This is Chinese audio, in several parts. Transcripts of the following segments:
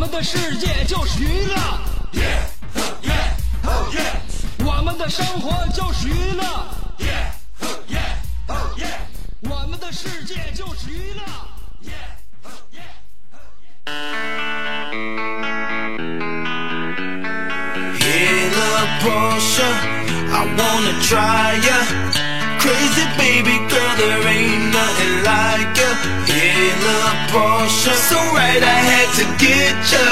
们的世界就是娱乐。我们的生活就是娱乐，我们的世界就是娱乐。Hey, little Portia, I wanna try ya. Crazy baby girl, there ain't nothing like ya. Hey, little Portia, so right I had to get ya.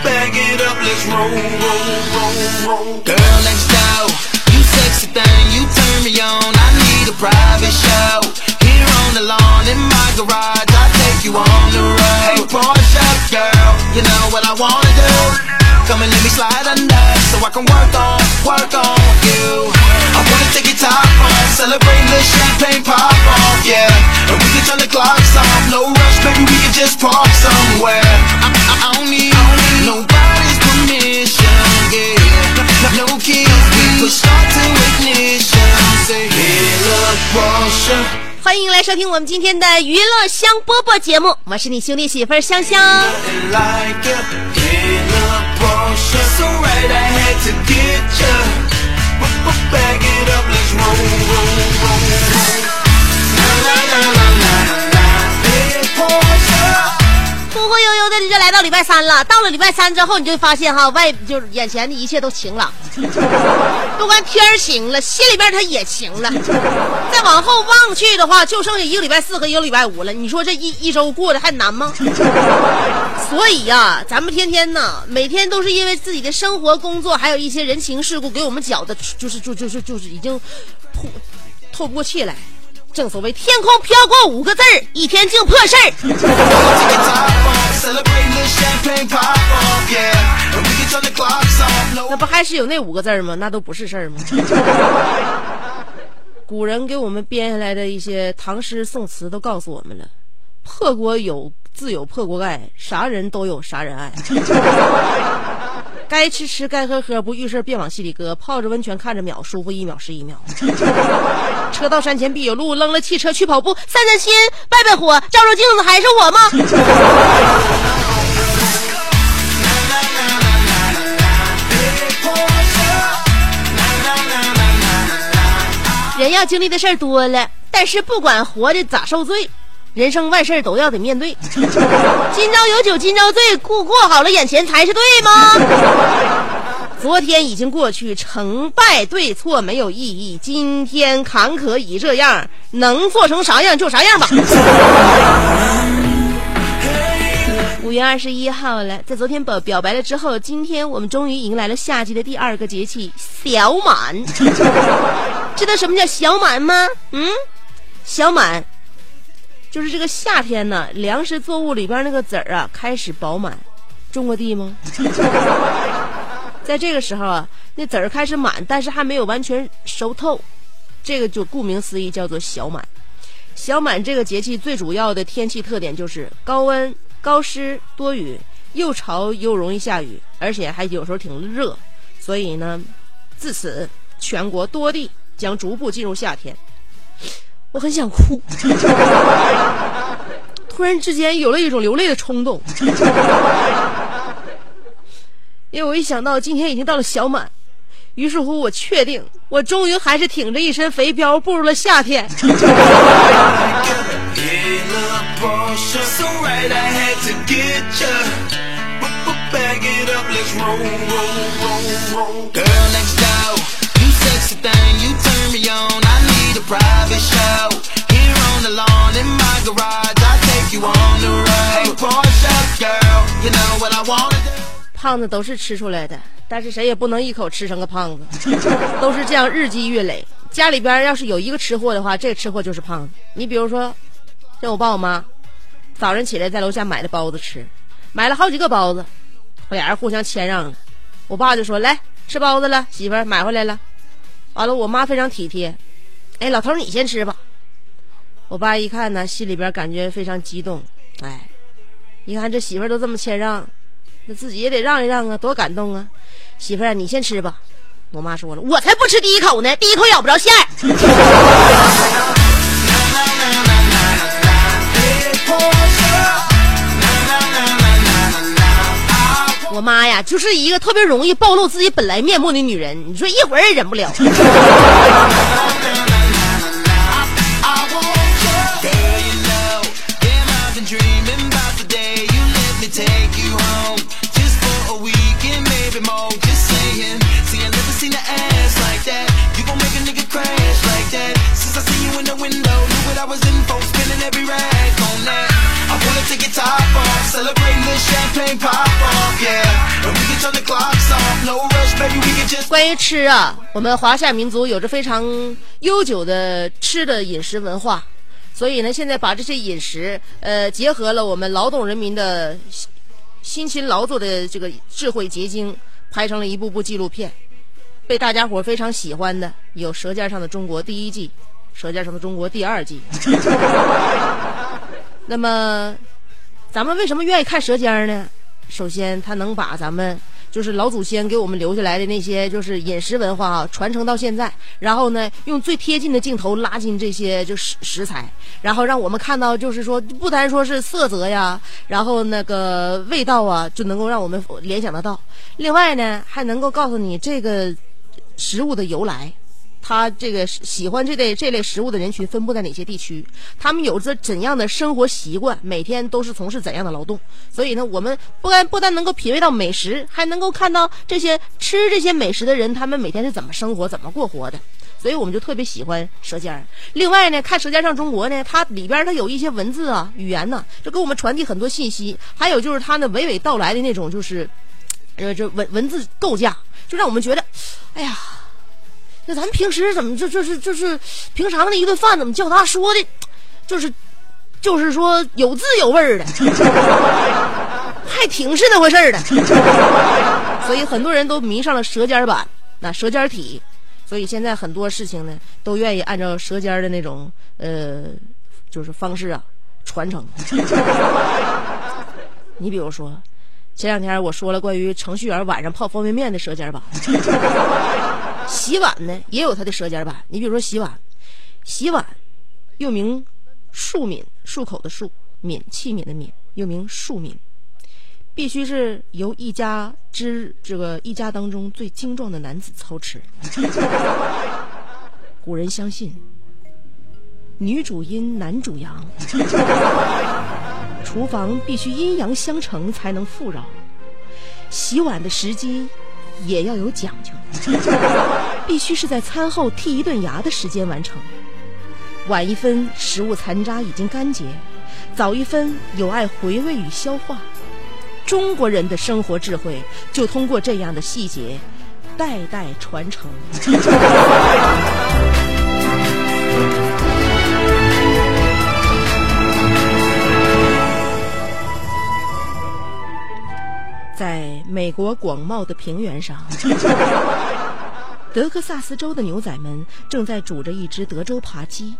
Bag it up, let's roll, roll, roll, roll. Girl next door, you sexy thing, you turn me on. I need a private show. Here on the lawn in my garage, I take you on the road. Hey, Portia, girl, you know what I wanna do. Come and let me slide under, so I can work on, work on you. I wanna take your top off, celebrate the champagne pop off, yeah. And we can turn the clocks off, no rush, baby, we can just park somewhere. I, I, I don't need nobody's permission, yeah. No keys, we push start to ignition. Say, hey, look, Portia. 欢迎来收听我们今天的娱乐香饽饽节目，我是你兄弟媳妇儿香香。So right, I had to get ya. Bag it up, let's roll, roll, roll. 的就来到礼拜三了。到了礼拜三之后，你就发现哈，外就是眼前的一切都晴朗，不光天儿晴了，心里边它也晴了。再往后望去的话，就剩下一个礼拜四和一个礼拜五了。你说这一一周过得还难吗？所以呀、咱们天天呢，每天都是因为自己的生活、工作，还有一些人情世故，给我们搅的，就是就就是就是已经透透不过气来。正所谓天空飘过五个字儿，一天净破事儿。那不还是有那五个字儿吗？那都不是事儿吗？古人给我们编下来的一些唐诗宋词都告诉我们了：破国有自有破锅盖，啥人都有啥人爱。该吃吃，该喝喝，不遇事别往心里搁。泡着温泉看着秒，舒服一秒是一秒。车到山前必有路，扔了汽车去跑步，散散心，拜拜火，照照镜子还是我吗？人要经历的事儿多了，但是不管活的咋受罪，人生万事都要得面对。今朝有酒今朝醉，过过好了眼前才是对吗？昨天已经过去，成败对错没有意义。今天坎坷已这样，能做成啥样就啥样吧。五月二十一号了，在昨天表表白了之后，今天我们终于迎来了夏季的第二个节气小满。知道什么叫小满吗？嗯，小满就是这个夏天呢，粮食作物里边那个籽儿啊开始饱满。种过地吗？在这个时候啊，那籽儿开始满，但是还没有完全熟透，这个就顾名思义叫做小满。小满这个节气最主要的天气特点就是高温、高湿、多雨，又潮又容易下雨，而且还有时候挺热。所以呢，自此全国多地将逐步进入夏天。我很想哭，突然之间有了一种流泪的冲动，因为我一想到今天已经到了小满，于是乎我确定，我终于还是挺着一身肥膘步入了夏天。胖子都是吃出来的，但是谁也不能一口吃成个胖子，都是这样日积月累。家里边要是有一个吃货的话，这个吃货就是胖子。你比如说，像我爸我妈，早上起来在楼下买的包子吃，买了好几个包子，俩人互相谦让了。我爸就说：“来吃包子了，媳妇儿买回来了。”完了，我妈非常体贴，哎，老头你先吃吧。我爸一看呢，心里边感觉非常激动，哎，一看这媳妇儿都这么谦让，那自己也得让一让啊，多感动啊！媳妇儿，你先吃吧。我妈说了，我才不吃第一口呢，第一口咬不着馅儿。我妈呀，就是一个特别容易暴露自己本来面目的女人，你说一会儿也忍不了。Knew what I was in for. Spinning every rag on that. I wanna take your top off, celebrate the champagne pop off, yeah. And we can turn the clocks off, no rush, baby, we can just. 关于吃啊，我们华夏民族有着非常悠久的吃的饮食文化，所以呢，现在把这些饮食呃结合了我们劳动人民的辛辛勤劳作的这个智慧结晶，拍成了一部部纪录片，被大家伙非常喜欢的有《舌尖上的中国》第一季，《舌尖上的中国》第二季。那么，咱们为什么愿意看《舌尖》呢？首先，它能把咱们就是老祖先给我们留下来的那些就是饮食文化啊传承到现在，然后呢，用最贴近的镜头拉近这些就食食材，然后让我们看到就是说不单说是色泽呀，然后那个味道啊，就能够让我们联想得到。另外呢，还能够告诉你这个食物的由来。他这个喜欢这类这类食物的人群分布在哪些地区？他们有着怎样的生活习惯？每天都是从事怎样的劳动？所以呢，我们不但不但能够品味到美食，还能够看到这些吃这些美食的人，他们每天是怎么生活、怎么过活的。所以我们就特别喜欢《舌尖儿》。另外呢，看《舌尖上中国》呢，它里边它有一些文字啊、语言呢，就给我们传递很多信息。还有就是它那娓娓道来的那种，就是呃，这文文字构架，就让我们觉得，哎呀。那咱平时怎么就就是就是平常的一顿饭怎么叫他说的，就是就是说有滋有味儿的，还挺是那回事儿的。所以很多人都迷上了舌尖版，那舌尖体，所以现在很多事情呢都愿意按照舌尖的那种呃就是方式啊传承。你比如说，前两天我说了关于程序员晚上泡方便面的舌尖版。洗碗呢也有它的舌尖版，你比如说洗碗，洗碗又名漱抿，漱口的漱，抿器皿的皿，又名漱抿，必须是由一家之这个一家当中最精壮的男子操持。古人相信，女主阴，男主阳，厨房必须阴阳相成才能富饶，洗碗的时机。也要有讲究，必须是在餐后剔一顿牙的时间完成。晚一分，食物残渣已经干结；早一分，有碍回味与消化。中国人的生活智慧，就通过这样的细节，代代传承。在美国广袤的平原上，德克萨斯州的牛仔们正在煮着一只德州扒鸡；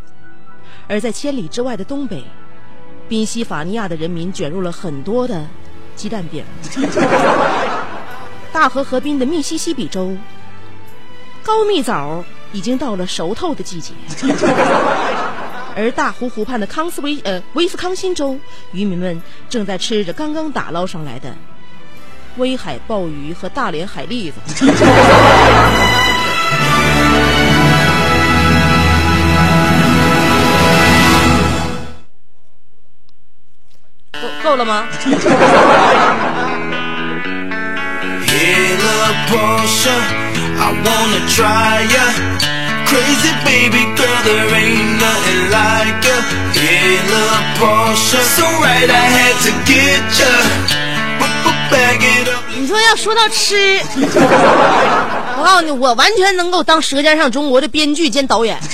而在千里之外的东北，宾夕法尼亚的人民卷入了很多的鸡蛋饼。大河河滨的密西西比州，高蜜枣已经到了熟透的季节；而大湖湖畔的康斯威呃威斯康辛州，渔民们正在吃着刚刚打捞上来的。威海鲍鱼和大连海蛎子。够够了吗？Hey, little Portia, I wanna try ya. Crazy baby girl, there ain't nothing like ya. Hey, little Portia, so right I had to get ya. 你说要说到吃，我告诉你，我完全能够当《舌尖上中国》的编剧兼导演。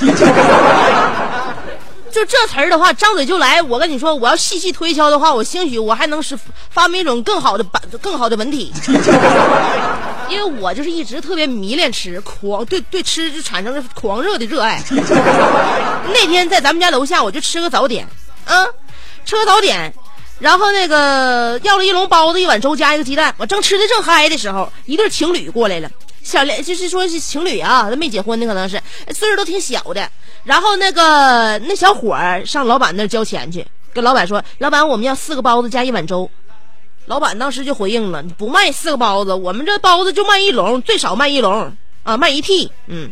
就这词儿的话，张嘴就来。我跟你说，我要细细推敲的话，我兴许我还能是发明一种更好的版、更好的文体。因为我就是一直特别迷恋吃，狂对对吃就产生了狂热的热爱。那天在咱们家楼下，我就吃个早点，啊，吃个早点，然后那个要了一笼包子、一碗粥加一个鸡蛋。我正吃的正嗨的时候，一对情侣过来了，小两就是说是情侣啊，他没结婚的可能是岁数都挺小的。然后那个那小伙儿上老板那儿交钱去，跟老板说：“老板，我们要四个包子加一碗粥。”老板当时就回应了：“不卖四个包子，我们这包子就卖一笼，最少卖一笼啊，卖一屉，嗯，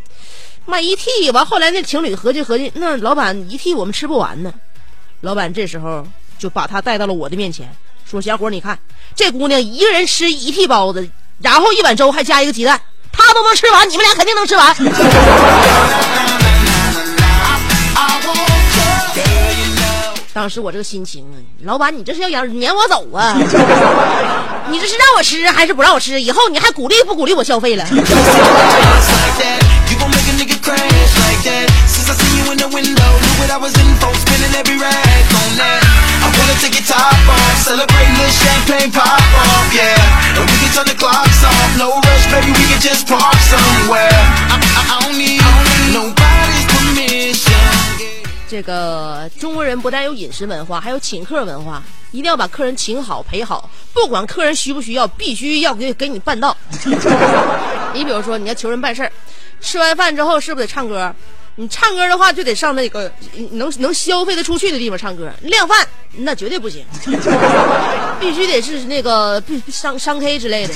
卖一屉。”完后来那情侣合计合计，那老板一屉我们吃不完呢。老板这时候就把他带到了我的面前，说：“小伙，你看这姑娘一个人吃一屉包子，然后一碗粥还加一个鸡蛋，她都能吃完，你们俩肯定能吃完。”当时我这个心情啊，老板，你这是要撵撵我走啊？你这是让我吃还是不让我吃？以后你还鼓励不鼓励我消费了？这个中国人不但有饮食文化，还有请客文化，一定要把客人请好陪好，不管客人需不需要，必须要给给你办到。你比如说，你要求人办事儿，吃完饭之后是不是得唱歌？你唱歌的话，就得上那个能能消费得出去的地方唱歌。量贩那绝对不行，必须得是那个必商商 K 之类的。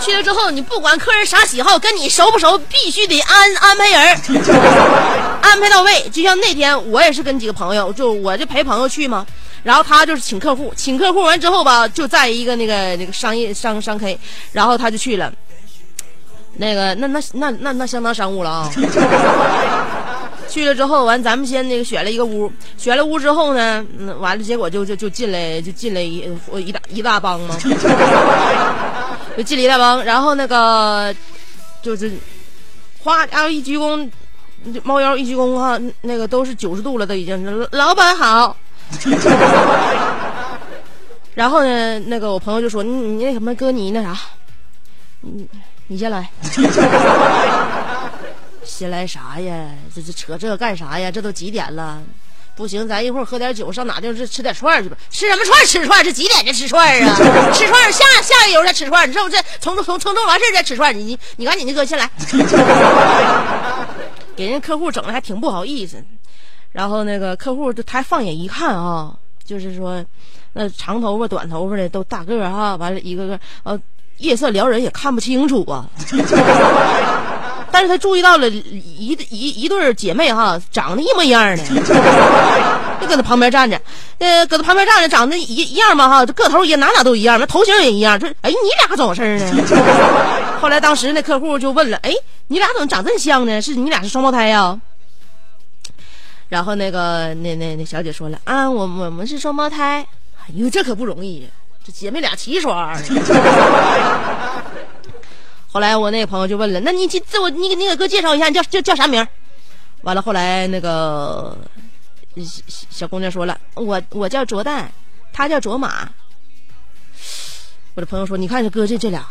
去了之后，你不管客人啥喜好，跟你熟不熟，必须得安安排人，安排到位。就像那天我也是跟几个朋友，就我就陪朋友去嘛，然后他就是请客户，请客户完之后吧，就在一个那个那个商业商商 K，然后他就去了。那个，那那那那那相当商务了啊！去了之后，完咱们先那个选了一个屋，选了屋之后呢，嗯，完了结果就就就进来就进来一一大一大帮嘛，就进了一大帮，然后那个就是哗，然后一鞠躬，猫腰一鞠躬哈，那个都是九十度了，都已经老板好。然后呢，那个我朋友就说：“你你那什么哥，你那啥，你你先来。”先来啥呀？这这扯这干啥呀？这都几点了？不行，咱一会儿喝点酒，上哪地方吃吃点串儿去吧？吃什么串儿？吃串儿？这几点就吃串儿啊？吃串儿下下一油再吃串儿，你知道不？这从从从做完事儿再吃串儿，你你你赶紧的哥先来，给人客户整的还挺不好意思。然后那个客户就他放眼一看啊，就是说那长头发、短头发的都大个儿哈，完了一个个呃夜色撩人也看不清楚啊。但是他注意到了一一一对姐妹哈，长得一模一样的，就搁他旁边站着，呃，搁他旁边站着，长得一一样嘛哈，这个头也哪哪都一样，那头型也一样。这哎，你俩怎么回事呢？后来当时那客户就问了，哎，你俩怎么长这么像呢？是你俩是双胞胎呀？然后那个那那那小姐说了啊，我我们是双胞胎。哎呦，这可不容易，这姐妹俩齐刷的。后来我那个朋友就问了，那你自我你给你给哥介绍一下，你叫叫叫啥名？完了后来那个小小姑娘说了，我我叫卓蛋，他叫卓玛。我的朋友说，你看这哥这这俩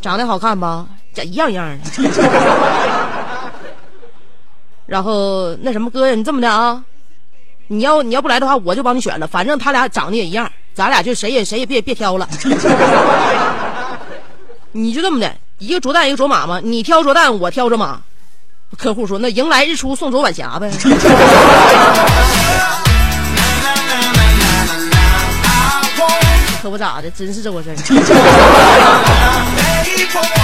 长得好看吧？咋一样一样的。然后那什么哥呀，你这么的啊？你要你要不来的话，我就帮你选了，反正他俩长得也一样，咱俩就谁也谁也别别挑了。你就这么的，一个卓蛋，一个卓玛嘛。你挑卓蛋，我挑卓玛。客户说：“那迎来日出，送走晚霞呗。”可不咋的，真是这回事儿。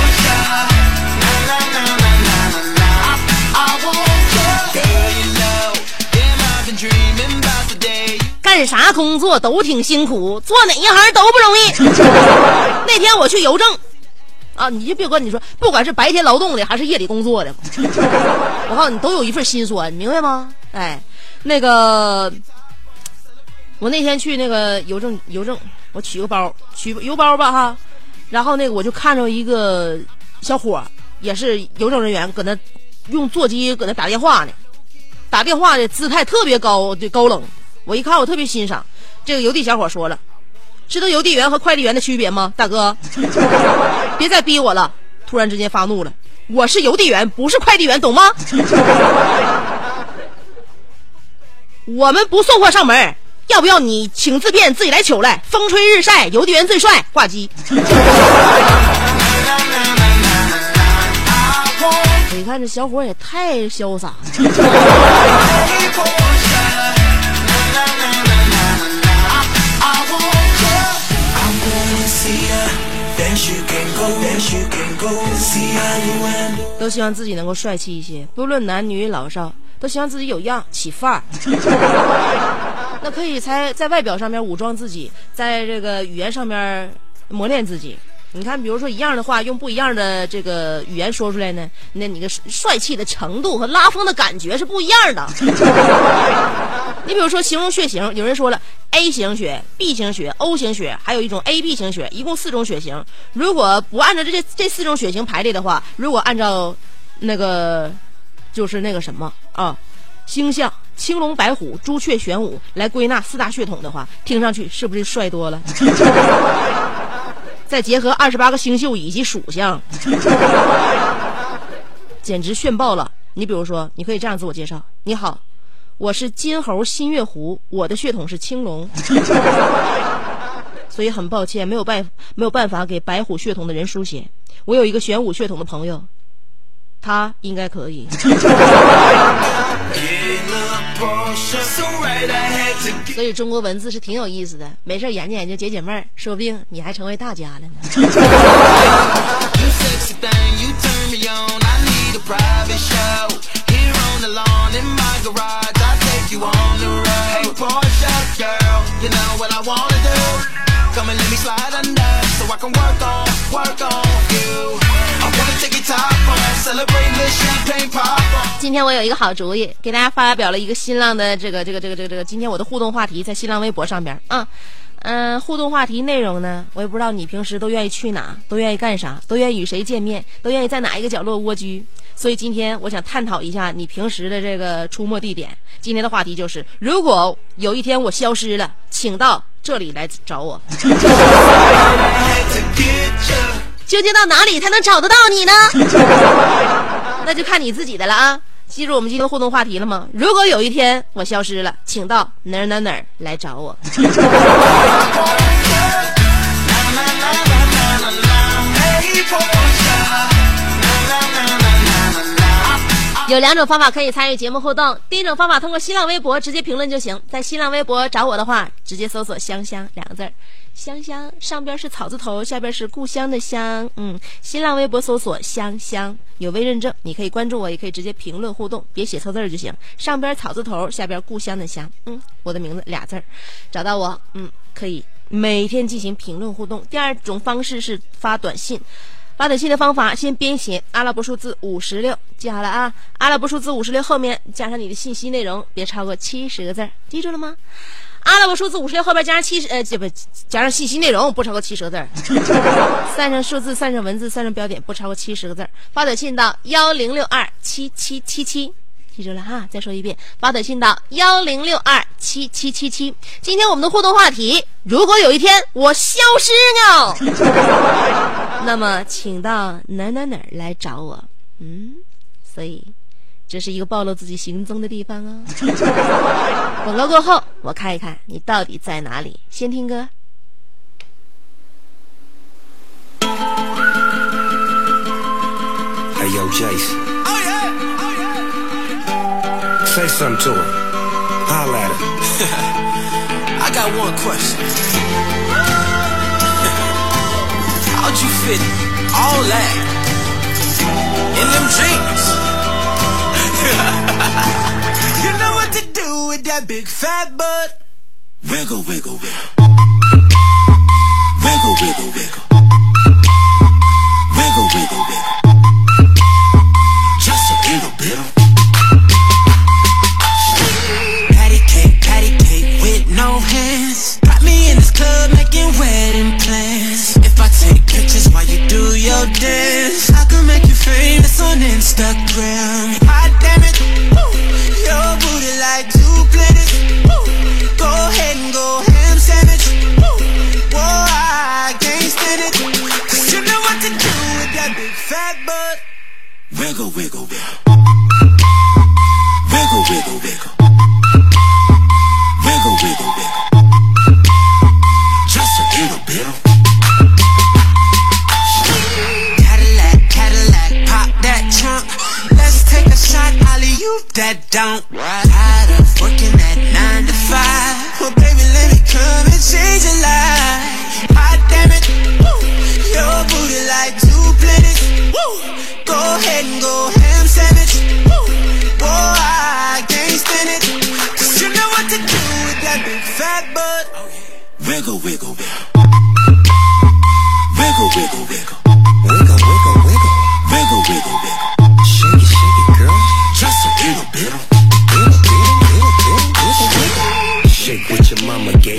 干啥工作都挺辛苦，做哪一行都不容易。那天我去邮政。啊，你就别管你说，不管是白天劳动的还是夜里工作的，我告诉你，都有一份心酸，明白吗？哎，那个，我那天去那个邮政，邮政，我取个包，取邮包吧哈，然后那个我就看着一个小伙，也是邮政人员，搁那用座机搁那打电话呢，打电话的姿态特别高，就高冷。我一看，我特别欣赏。这个邮递小伙说了：“知道邮递员和快递员的区别吗，大哥？别再逼我了！”突然之间发怒了：“我是邮递员，不是快递员，懂吗？”我们不送货上门，要不要你请自便自己来取来？风吹日晒，邮递员最帅，挂机。你看这小伙也太潇洒了。都希望自己能够帅气一些，不论男女老少，都希望自己有样起范儿。那可以才在外表上面武装自己，在这个语言上面磨练自己。你看，比如说一样的话，用不一样的这个语言说出来呢，那你个帅气的程度和拉风的感觉是不一样的。你比如说形容血型，有人说了 A 型血、B 型血、O 型血，还有一种 AB 型血，一共四种血型。如果不按照这这四种血型排列的话，如果按照那个就是那个什么啊，星象青龙白虎朱雀玄武来归纳四大血统的话，听上去是不是帅多了？再结合二十八个星宿以及属相，简直炫爆了！你比如说，你可以这样自我介绍：你好，我是金猴新月狐，我的血统是青龙，所以很抱歉，没有办没有办法给白虎血统的人书写。我有一个玄武血统的朋友，他应该可以。所以中国文字是挺有意思的，没事研究研究解解闷儿，说不定你还成为大家了呢。今天我有一个好主意，给大家发表了一个新浪的这个这个这个这个这个，今天我的互动话题在新浪微博上边啊，嗯，互动话题内容呢，我也不知道你平时都愿意去哪，都愿意干啥，都愿意与谁见面，都愿意在哪一个角落蜗居，所以今天我想探讨一下你平时的这个出没地点。今天的话题就是，如果有一天我消失了，请到这里来找我。究竟到哪里才能找得到你呢？那就看你自己的了啊！记住我们今天互动话题了吗？如果有一天我消失了，请到哪儿哪儿哪儿来找我。有两种方法可以参与节目互动。第一种方法，通过新浪微博直接评论就行。在新浪微博找我的话，直接搜索“香香”两个字儿，“香香”上边是草字头，下边是故乡的乡。嗯，新浪微博搜索“香香”，有微认证，你可以关注我，也可以直接评论互动，别写错字儿就行。上边草字头，下边故乡的乡。嗯，我的名字俩字儿，找到我，嗯，可以每天进行评论互动。第二种方式是发短信。发短信的方法，先编写阿拉伯数字五十六，记好了啊！阿拉伯数字五十六后面加上你的信息内容，别超过七十个字，记住了吗？阿拉伯数字五十六后边加上七十，呃，这不加上信息内容，不超过七十个字。算上数字，算上文字，算上标点，不超过七十个字。发短信到幺零六二七七七七。记住了哈，再说一遍，发短信到幺零六二七七七七。今天我们的互动话题，如果有一天我消失了，那么请到哪哪哪来找我。嗯，所以这是一个暴露自己行踪的地方啊。广告过后，我看一看你到底在哪里。先听歌。Hey yo, Jason. Say something to her. Holla at her. I got one question. How'd you fit all that in them jeans? you know what to do with that big fat butt. Wiggle, wiggle, wiggle. Wiggle, wiggle, wiggle. Wiggle, Instagram. I damn it, Woo. your booty like two planets. Woo. Go ahead and go ham sandwich. Woo. Whoa, I can't stand it. Cause you know what to do with that big fat butt. Wiggle, wiggle.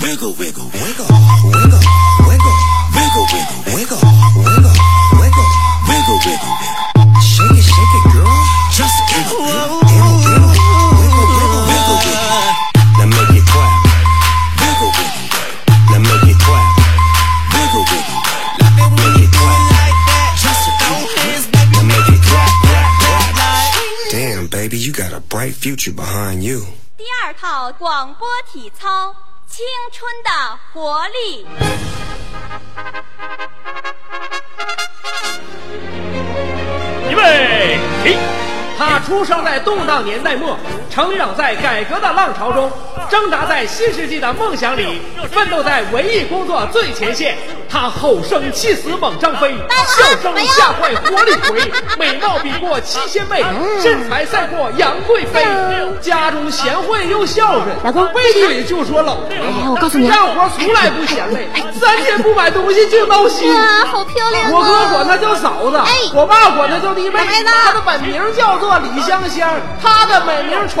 Wiggle, wiggle, wiggle, Wiggle, wiggle, wiggle, wiggle, wiggle, wiggle, wiggle, wiggle. wiggle, wiggle, wiggle. Shake it, shake it, girl. Just a little bit. Wiggle, wiggle, wiggle, wiggle. Wiggle, wiggle, Now make it clap. wiggle, wiggle, Now make it clap. wiggle, wiggle. Make it clap. Just a throw hands, baby. Now make it clap, clap, clap. Damn, baby, you got a bright future behind you. 第二套广播体操《 青春的活力》。预备起！他出生在动荡年代末，成长在改革的浪潮中，挣扎在新世纪的梦想里，奋斗在文艺工作最前线。他吼声气死猛张飞，笑声吓坏活李逵，美貌比过七仙妹，身材赛过杨贵妃。家中贤惠又孝顺，老公背地里就说老婆。哎我告诉你啊干活从来不嫌累，三天不买东西就闹心。哇，好漂亮啊！我哥管她叫嫂子，哎我爸管她叫弟妹。她的本名叫做李香香，她的美名传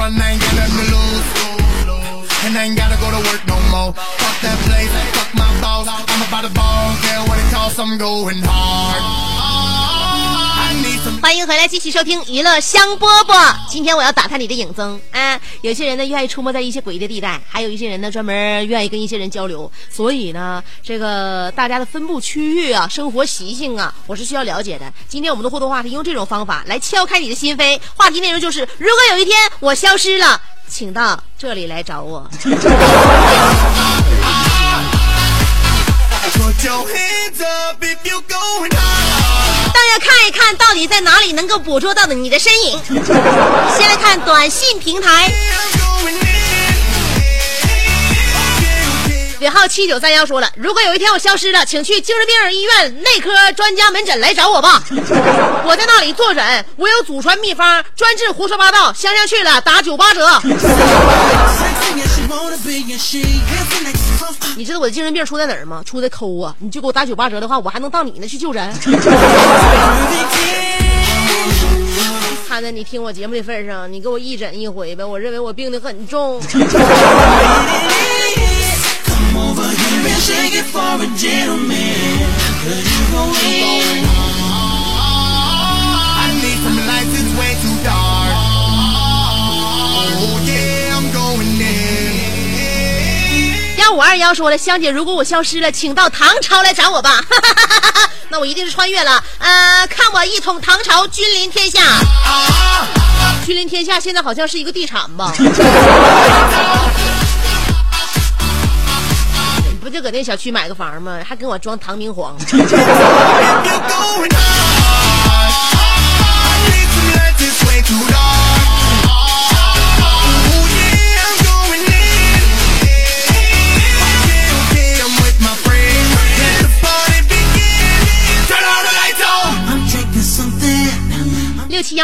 Front, I ain't got nothing to lose. And I ain't gotta go to work no more. Fuck that place, fuck my boss. I'm about to ball, care what it costs, I'm going hard. 欢迎回来，继续收听娱乐香饽饽。今天我要打探你的影踪啊！有些人呢愿意出没在一些诡异的地带，还有一些人呢专门愿意跟一些人交流。所以呢，这个大家的分布区域啊、生活习性啊，我是需要了解的。今天我们的互动话题用这种方法来敲开你的心扉。话题内容就是：如果有一天我消失了，请到这里来找我。大家看一看到底在哪里能够捕捉到的你的身影。先来看短信平台。尾号七九三幺说了，如果有一天我消失了，请去精神病医院内科专家门诊来找我吧。我在那里坐诊，我有祖传秘方，专治胡说八道。香香去了，打九八折。你知道我的精神病出在哪儿吗？出在抠啊！你就给我打九八折的话，我还能到你那去就诊。看在你听我节目的份上，你给我义诊一回呗。我认为我病得很重。Shake it for a gentleman. Cause you gon' win. I need some lights, it's way too dark. Oh yeah, I'm going in. 幺五二幺说了，香姐，如果我消失了，请到唐朝来找我吧。那我一定是穿越了。呃，看我一统唐朝，君临天下。君临天下现在好像是一个地产吧？不就搁那小区买个房吗？还跟我装唐明皇？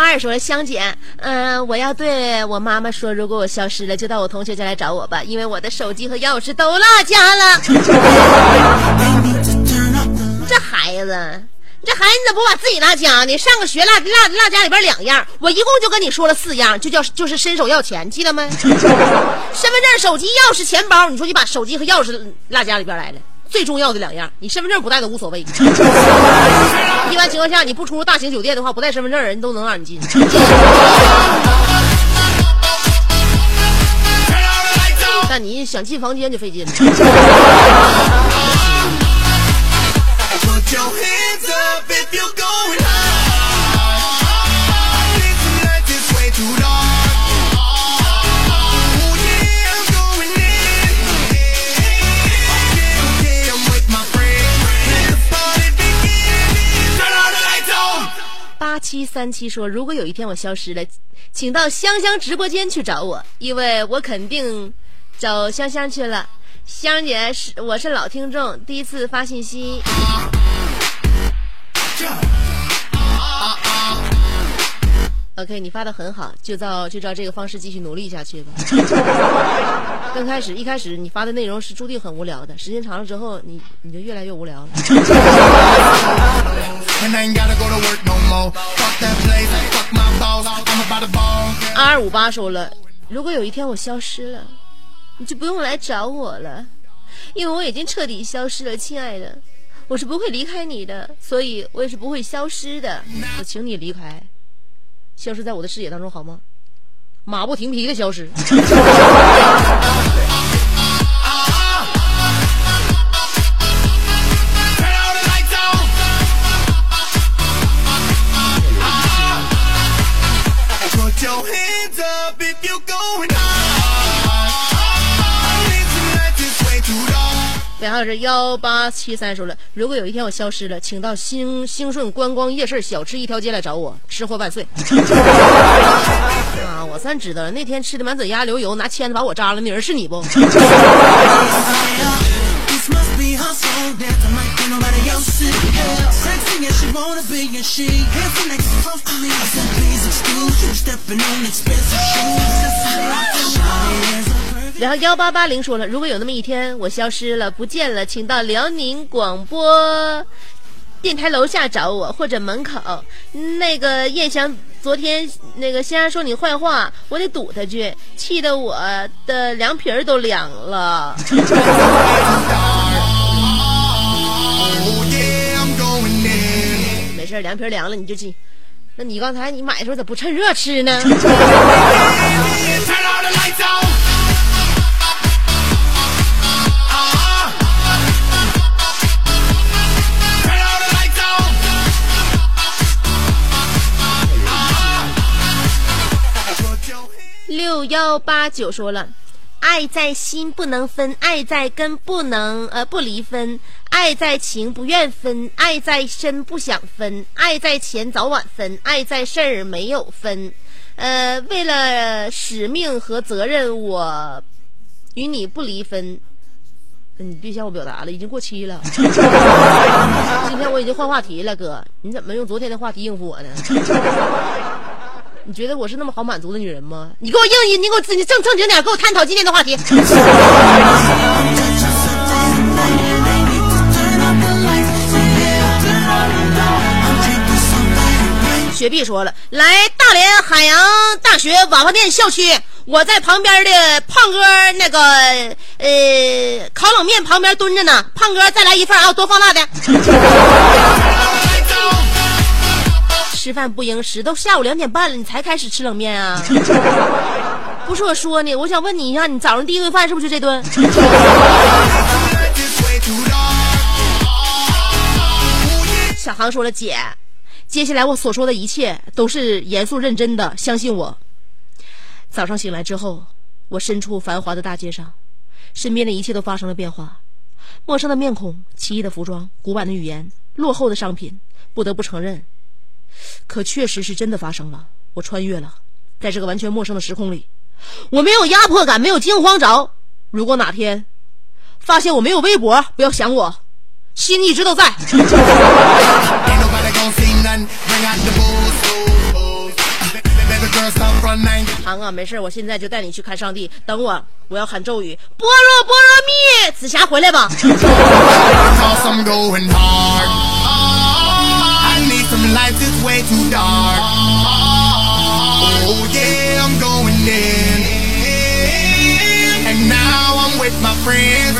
二说香姐，嗯、我要对我妈妈说，如果我消失了，就到我同学家来找我吧，因为我的手机和钥匙都落家了。这孩子，这孩子你怎么不把自己落家呢？上个学落落落家里边两样，我一共就跟你说了四样，就叫就是伸手要钱，记得没？身份证、手机、钥匙、钱包，你说你把手机和钥匙落家里边来了。最重要的两样，你身份证不带都无所谓。一般情况下，你不出入大型酒店的话，不带身份证人都能让你进。但你想进房间就费劲 七三七说，如果有一天我消失了，请到香香直播间去找我，因为我肯定找香香去了。香姐是我是老听众，第一次发信息。OK，你发的很好，就照就照这个方式继续努力下去吧。刚开始一开始你发的内容是注定很无聊的，时间长了之后，你你就越来越无聊了。二二五八说了，如果有一天我消失了，你就不用来找我了，因为我已经彻底消失了，亲爱的，我是不会离开你的，所以我也是不会消失的。我请你离开，消失在我的视野当中好吗？马不停蹄的消失。然后是幺八七三说了，如果有一天我消失了，请到兴兴顺观光夜市小吃一条街来找我，吃货万岁！啊，我算知道了，那天吃的满嘴鸭流油，拿签子把我扎了，那人是你不？然后幺八八零说了，如果有那么一天我消失了，不见了，请到辽宁广播电台楼下找我，或者门口。那个燕翔昨天那个先说你坏话，我得堵他去，气得我的凉皮儿都凉了。没事，凉皮凉了你就进。那你刚才你买的时候咋不趁热吃呢？幺八九说了，爱在心不能分，爱在根不能呃不离分，爱在情不愿分，爱在身不想分，爱在钱早晚分，爱在事儿没有分。呃，为了使命和责任，我与你不离分。你别向我表达了，已经过期了。今天我已经换话题了，哥，你怎么用昨天的话题应付我呢？你觉得我是那么好满足的女人吗？你给我硬一，你给我正正经点，跟我探讨今天的话题。雪碧说了，来大连海洋大学瓦房店校区，我在旁边的胖哥那个呃烤冷面旁边蹲着呢。胖哥再来一份啊，多放辣的。吃饭不应时，都下午两点半了，你才开始吃冷面啊？不是我说呢，我想问你一下，你早上第一顿饭是不是就这顿.小航说了，姐，接下来我所说的一切都是严肃认真的，相信我。早上醒来之后，我身处繁华的大街上，身边的一切都发生了变化，陌生的面孔、奇异的服装、古板的语言、落后的商品，不得不承认，可确实是真的发生了。我穿越了，在这个完全陌生的时空里，我没有压迫感，没有惊慌着。如果哪天发现我没有微博，不要想我，心一直都在。航啊，没事，我现在就带你去看上帝。等我，我要喊咒语：般若波罗蜜，紫霞回来吧。life is way too dark. Oh yeah, I'm going in. And now I'm with my friend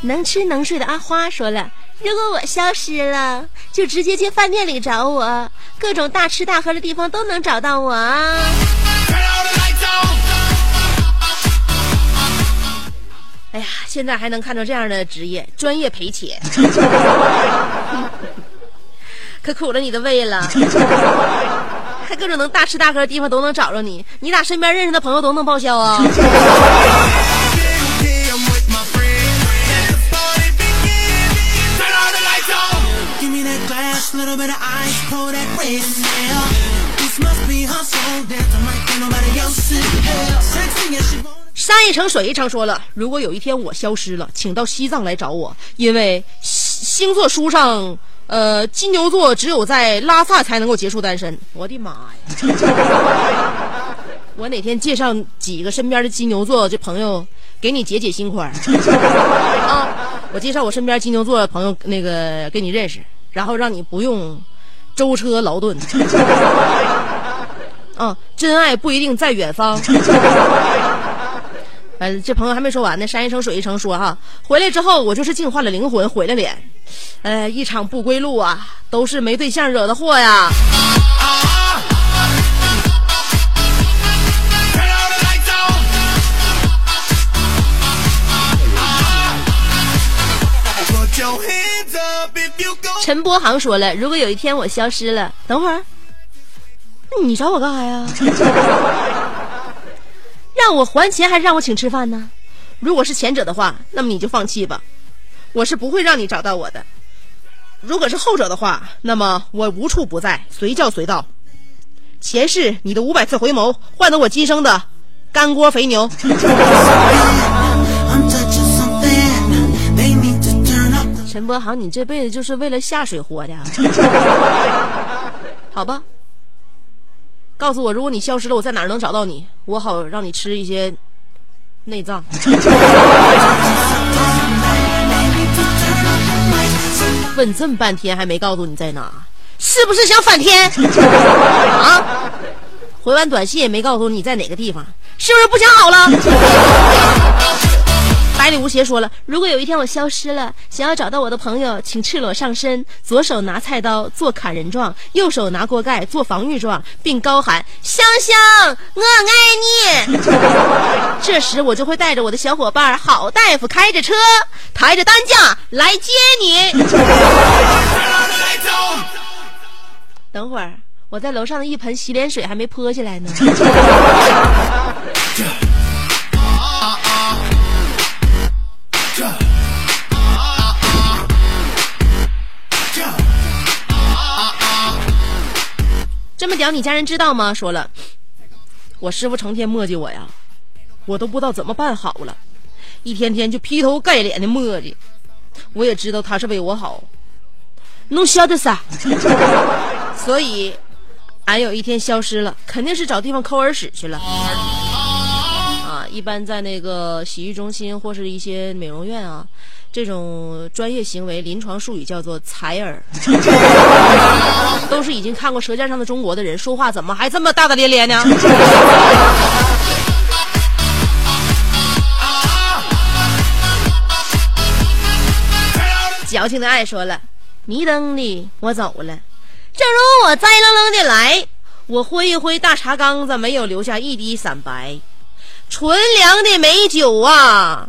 能吃能睡的阿花说了：“如果我消失了，就直接去饭店里找我，各种大吃大喝的地方都能找到我。”哎呀，现在还能看到这样的职业，专业赔钱。可苦了你的胃了。还各种能大吃大喝的地方都能找着你，你俩身边认识的朋友都能报销啊.山一程水一程说了，如果有一天我消失了，请到西藏来找我，因为星星座书上，呃，金牛座只有在拉萨才能够结束单身。我的妈呀！我哪天介绍几个身边的金牛座这朋友给你解解心宽 啊！我介绍我身边金牛座的朋友那个跟你认识，然后让你不用舟车劳顿。啊，真爱不一定在远方。呃，这朋友还没说完呢，山一程水一程说哈，回来之后我就是净化了灵魂，毁了脸，呃，一场不归路啊，都是没对象惹的祸呀。陈波航说了，如果有一天我消失了，等会儿，你找我干啥呀？让我还钱还是让我请吃饭呢？如果是前者的话，那么你就放弃吧，我是不会让你找到我的。如果是后者的话，那么我无处不在，随叫随到。前世你的五百次回眸，换得我今生的干锅肥牛。陈波航，你这辈子就是为了下水活的啊，好吧？告诉我，如果你消失了，我在哪儿能找到你？我好让你吃一些内脏。问这么半天还没告诉你在哪，是不是想反天 啊？回完短信也没告诉你在哪个地方，是不是不想好了？百里无邪说了，如果有一天我消失了，想要找到我的朋友，请赤裸上身，左手拿菜刀做砍人状，右手拿锅盖做防御状，并高喊“香香，我爱你”。这时我就会带着我的小伙伴好大夫开着车，抬着担架来接你。等会儿，我在楼上的一盆洗脸水还没泼下来呢。这么屌，你家人知道吗？说了，我师傅成天磨叽我呀，我都不知道怎么办好了，一天天就劈头盖脸的磨叽。我也知道他是为我好，弄晓得噻。所以，俺有一天消失了，肯定是找地方抠耳屎去了。一般在那个洗浴中心或是一些美容院啊，这种专业行为，临床术语叫做采耳，都是已经看过《舌尖上的中国》的人，说话怎么还这么大大咧咧呢？矫情的爱说了：“迷瞪的我走了，正如我栽愣愣的来，我挥一挥大茶缸子，没有留下一滴散白。纯良的美酒啊，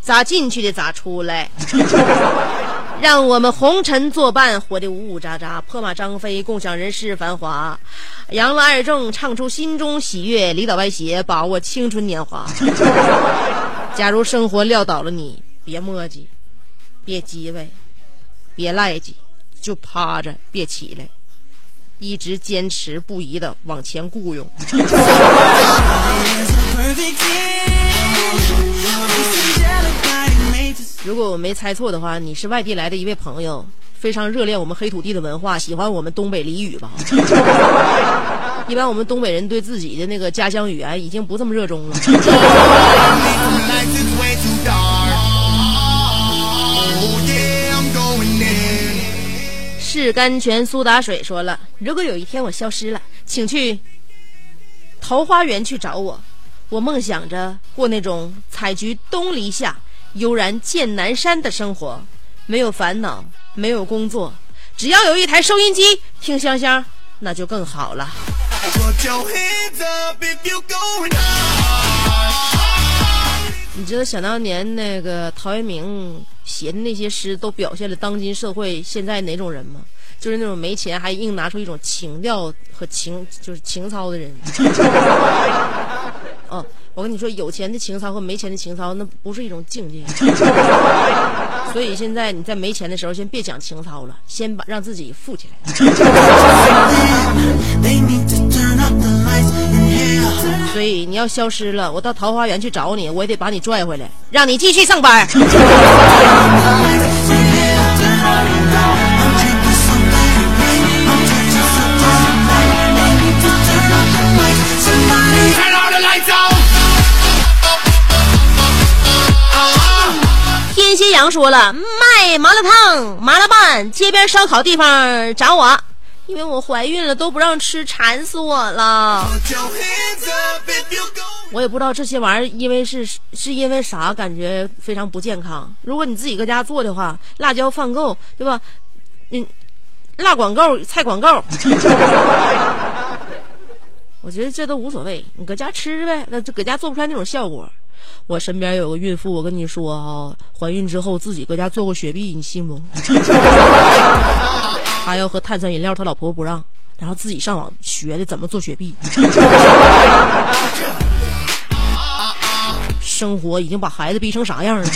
咋进去的咋出来？让我们红尘作伴，活得呜呜喳喳，破马张飞，共享人世繁华。扬了二正，唱出心中喜悦，离倒歪斜，把握青春年华。假如生活撂倒了你，别磨叽，别叽歪，别赖叽，就趴着，别起来，一直坚持不移的往前雇佣。如果我没猜错的话，你是外地来的一位朋友，非常热恋我们黑土地的文化，喜欢我们东北俚语吧？一般我们东北人对自己的那个家乡语言已经不这么热衷了。是甘泉苏打水说了，如果有一天我消失了，请去桃花源去找我。我梦想着过那种采菊东篱下，悠然见南山的生活，没有烦恼，没有工作，只要有一台收音机听香香，那就更好了。你知道想当年那个陶渊明写的那些诗，都表现了当今社会现在哪种人吗？就是那种没钱还硬拿出一种情调和情，就是情操的人。哦，我跟你说，有钱的情操和没钱的情操，那不是一种境界。所以现在你在没钱的时候，先别讲情操了，先把让自己富起来。所以你要消失了，我到桃花源去找你，我也得把你拽回来，让你继续上班。天蝎羊说了，卖麻辣烫、麻辣拌、街边烧烤地方找我，因为我怀孕了，都不让吃，馋死我了。我也不知道这些玩意儿，因为是是因为啥，感觉非常不健康。如果你自己搁家做的话，辣椒放够，对吧？嗯，辣管够，菜管够。我觉得这都无所谓，你搁家吃呗，那就搁家做不出来那种效果。我身边有个孕妇，我跟你说啊，怀孕之后自己搁家做过雪碧，你信不？还要喝碳酸饮料，他老婆不让，然后自己上网学的怎么做雪碧。生活已经把孩子逼成啥样了？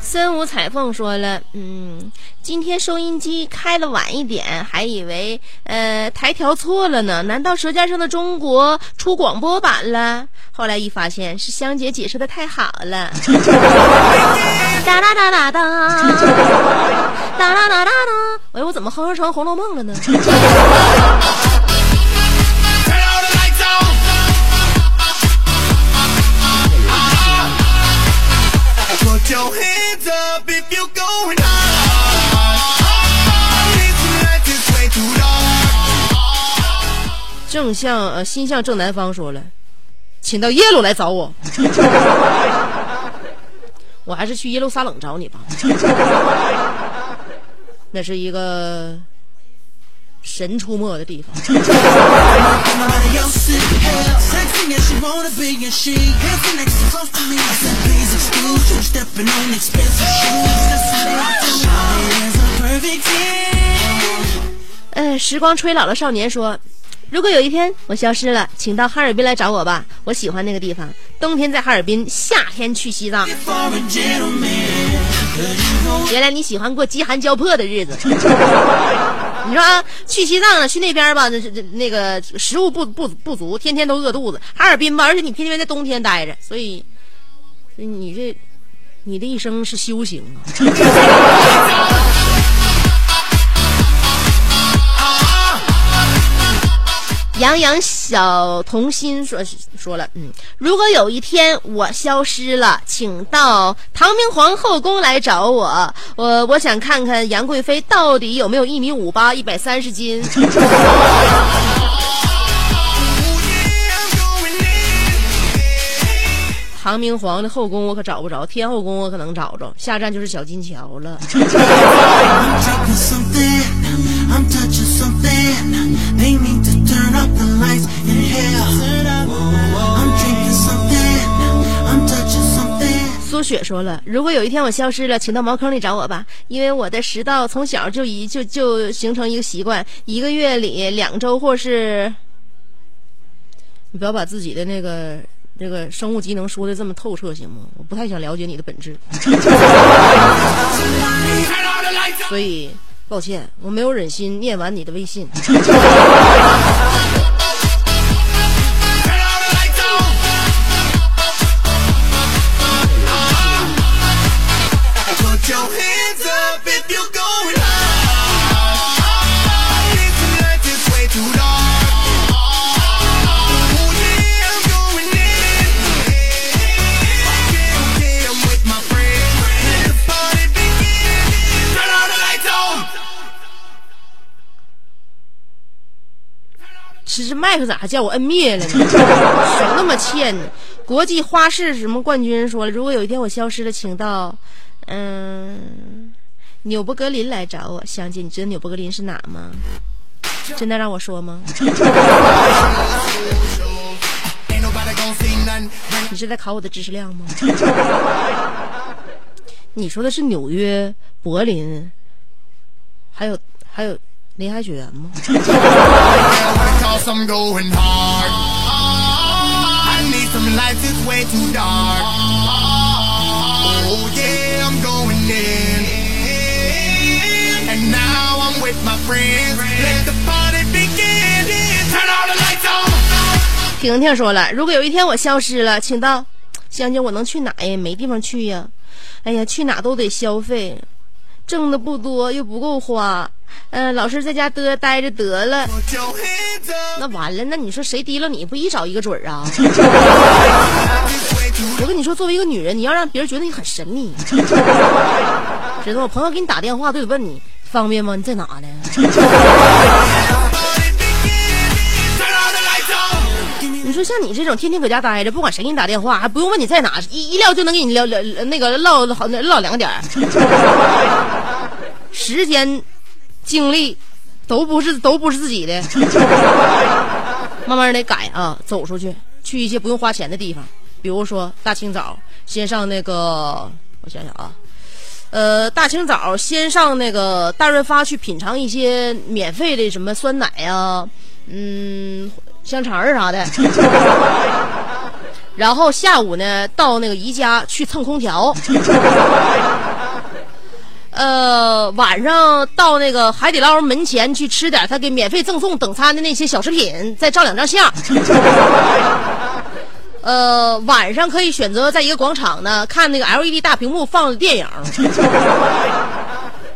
孙五彩凤说了：“嗯，今天收音机开的晚一点，还以为呃台调错了呢。难道《舌尖上的中国》出广播版了？后来一发现是香姐解释的太好了。”哒哒哒哒哒，哒哒哒哒哒。哎，我怎么哼唱成《红楼梦》了呢？正向呃，心向正南方说了，请到耶鲁来找我。我还是去耶路撒冷找你吧。那是一个神出没的地方。嗯 时光吹老了少年说如果有一天我消失了请到哈尔滨来找我吧我喜欢那个地方。冬天在哈尔滨夏天去西藏。原来你喜欢过饥寒交迫的日子。你说，去西藏了，去那边吧，那这这那个食物不不不足，天天都饿肚子。哈尔滨吧，而且你天天在冬天待着，所以，所以你这你的一生是修行啊。杨洋小童心说说了，嗯，如果有一天我消失了，请到唐明皇后宫来找我，我我想看看杨贵妃到底有没有一米五八、一百三十斤。唐明皇的后宫我可找不着，天后宫我可能找着，下站就是小金桥了。苏雪说了：“如果有一天我消失了，请到茅坑里找我吧，因为我的食道从小就一就就形成一个习惯，一个月里两周或是……你不要把自己的那个那个生物机能说的这么透彻，行吗？我不太想了解你的本质。”所以。抱歉，我没有忍心念完你的微信。克咋还叫我摁灭了呢？手那么欠呢？国际花式什么冠军说了，如果有一天我消失了，请到嗯纽伯格林来找我。香姐，你知道纽伯格林是哪吗？真的让我说吗？你是在考我的知识量吗？你说的是纽约、柏林，还有还有林海雪原吗？cause I'm going hard. I need some lights, it's way too dark. Oh yeah, I'm going in. And now I'm with my friends. Let the party begin. Turn all the lights on. 婷婷说了，如果有一天我消失了，请到香姐，我能去哪呀？没地方去呀。哎呀，去哪都得消费，挣的不多又不够花。嗯、老是在家得待着得了。那完了，那你说谁提了你不一找一个准儿啊？我跟你说，作为一个女人，你要让别人觉得你很神秘，知道吗？朋友给你打电话都得问你方便吗？你在哪呢？说像你这种天天搁家待着，不管谁给你打电话，还不用问你在哪，一一撂就能给你聊聊那个唠好唠两点，时间、精力都不是都不是自己的，慢慢的改啊，走出去，去一些不用花钱的地方，比如说大清早先上那个，我想想啊。呃，大清早先上那个大润发去品尝一些免费的什么酸奶呀、嗯，香肠儿啥的。然后下午呢，到那个宜家去蹭空调。呃，晚上到那个海底捞门前去吃点他给免费赠送等餐的那些小食品，再照两张相。呃，晚上可以选择在一个广场呢看那个 LED 大屏幕放的电影。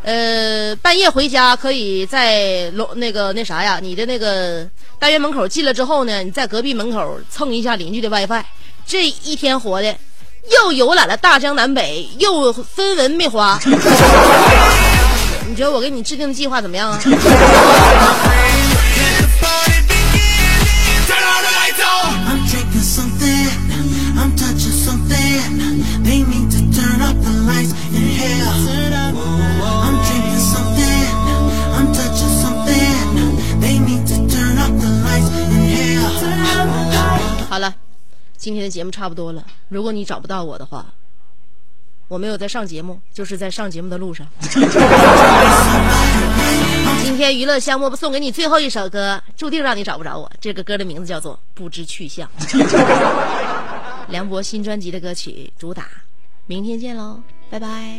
呃，半夜回家可以在楼那个那啥呀，你的那个单元门口进了之后呢，你在隔壁门口蹭一下邻居的 WiFi。这一天活的，又游览了大江南北，又分文没花。你觉得我给你制定的计划怎么样啊？今天的节目差不多了。如果你找不到我的话，我没有在上节目，就是在上节目的路上。今天娱乐项目不送给你最后一首歌，注定让你找不着我。这个歌的名字叫做《不知去向》，梁博新专辑的歌曲主打。明天见喽，拜拜。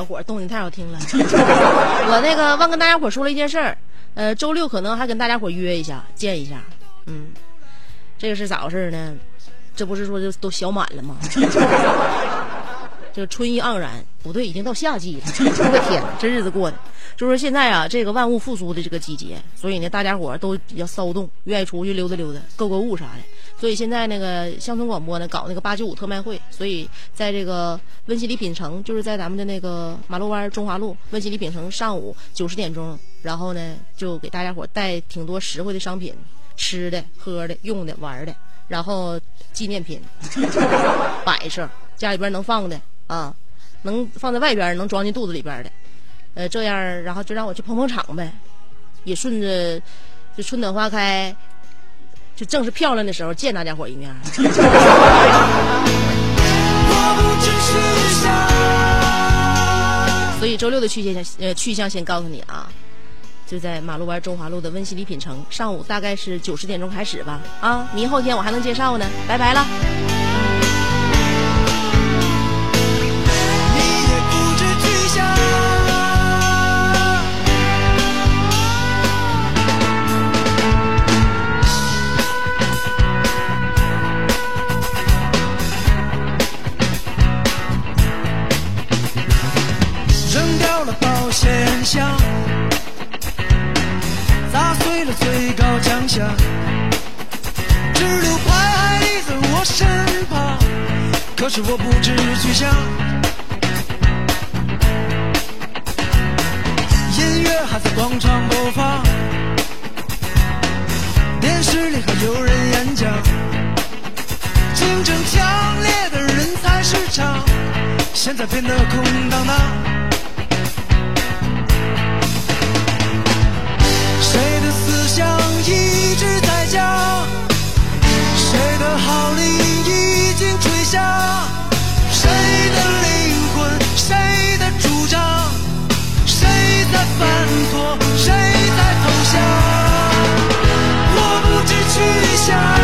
小伙动静太好听了。我那个忘跟大家伙说了一件事儿，呃，周六可能还跟大家伙约一下，见一下。嗯，这个是咋回事呢？这不是说就都小满了吗？这个春意盎然，不对，已经到夏季了。我的天，这日子过的，就说现在啊，这个万物复苏的这个季节，所以呢，大家伙都比较骚动，愿意出去溜达溜达、购购物啥的。所以现在那个乡村广播呢，搞那个八九五特卖会，所以在这个温馨礼品城，就是在咱们的那个马路湾中华路温馨礼品城，上午九十点钟，然后呢，就给大家伙带挺多实惠的商品，吃的、喝的、用的、玩的，然后纪念品、摆设，家里边能放的啊，能放在外边，能装进肚子里边的，呃，这样，然后就让我去捧捧场呗，也顺着就春暖花开。就正是漂亮的时候见大家伙一面。所以周六的去向呃去向先告诉你啊，就在马路湾中华路的温馨礼品城，上午大概是九十点钟开始吧啊，明后天我还能介绍呢，拜拜了。下，只留牌还立在我身旁，可是我不知去向。音乐还在广场播放，电视里还有人演讲，竞争强烈的人才市场，现在变得空荡荡。下谁的灵魂谁的主张谁在犯错谁在投降？我不知去向